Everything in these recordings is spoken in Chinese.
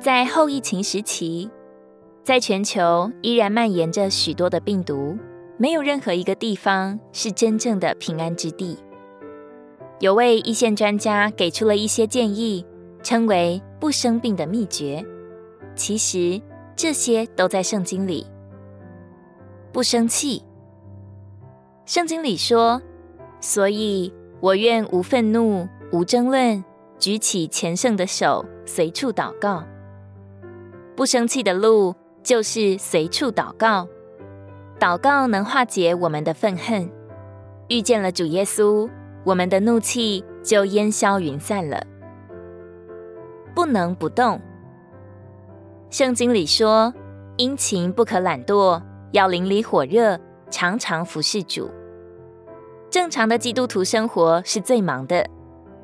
在后疫情时期，在全球依然蔓延着许多的病毒，没有任何一个地方是真正的平安之地。有位一线专家给出了一些建议，称为不生病的秘诀。其实这些都在圣经里。不生气，圣经里说：“所以我愿无愤怒、无争论，举起虔圣的手，随处祷告。”不生气的路就是随处祷告。祷告能化解我们的愤恨。遇见了主耶稣，我们的怒气就烟消云散了。不能不动。圣经里说：“殷勤不可懒惰，要灵里火热，常常服侍主。”正常的基督徒生活是最忙的。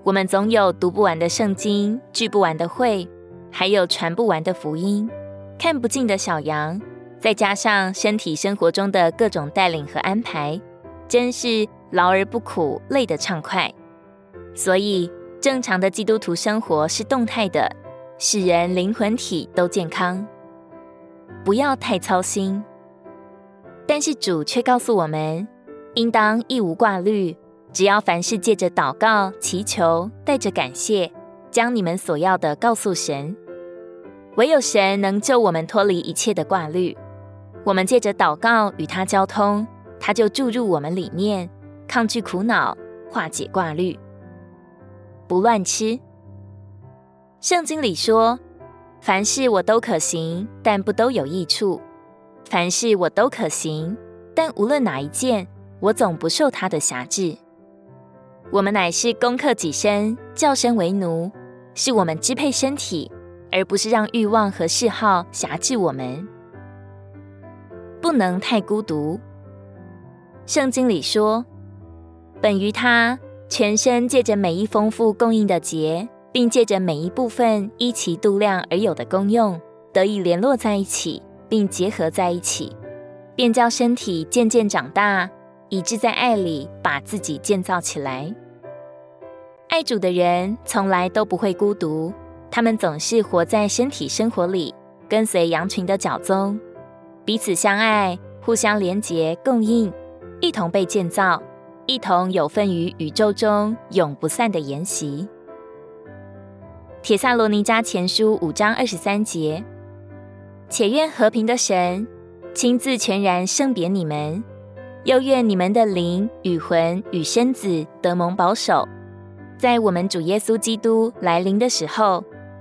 我们总有读不完的圣经，聚不完的会，还有传不完的福音，看不尽的小羊，再加上身体生活中的各种带领和安排，真是劳而不苦，累得畅快。所以，正常的基督徒生活是动态的。使人灵魂体都健康，不要太操心。但是主却告诉我们，应当一无挂虑，只要凡事借着祷告、祈求，带着感谢，将你们所要的告诉神。唯有神能救我们脱离一切的挂虑。我们借着祷告与他交通，他就注入我们里面，抗拒苦恼，化解挂虑。不乱吃。圣经里说：“凡事我都可行，但不都有益处；凡事我都可行，但无论哪一件，我总不受他的辖制。我们乃是攻克己身，叫身为奴，是我们支配身体，而不是让欲望和嗜好辖制我们。不能太孤独。圣经里说：‘本于他，全身借着每一丰富供应的节。’”并借着每一部分依其度量而有的功用，得以联络在一起，并结合在一起，便叫身体渐渐长大，以致在爱里把自己建造起来。爱主的人从来都不会孤独，他们总是活在身体生活里，跟随羊群的脚踪，彼此相爱，互相连结供应，一同被建造，一同有份于宇宙中永不散的筵席。铁萨罗尼迦前书五章二十三节，且愿和平的神亲自全然圣别你们，又愿你们的灵与魂与身子得蒙保守，在我们主耶稣基督来临的时候，